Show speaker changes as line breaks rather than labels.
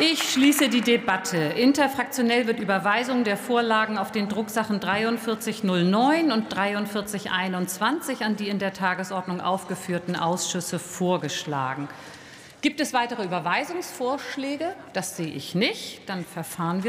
Ich schließe die Debatte. Interfraktionell wird Überweisung der Vorlagen auf den Drucksachen 4309 und 4321 an die in der Tagesordnung aufgeführten Ausschüsse vorgeschlagen. Gibt es weitere Überweisungsvorschläge? Das sehe ich nicht. Dann verfahren wir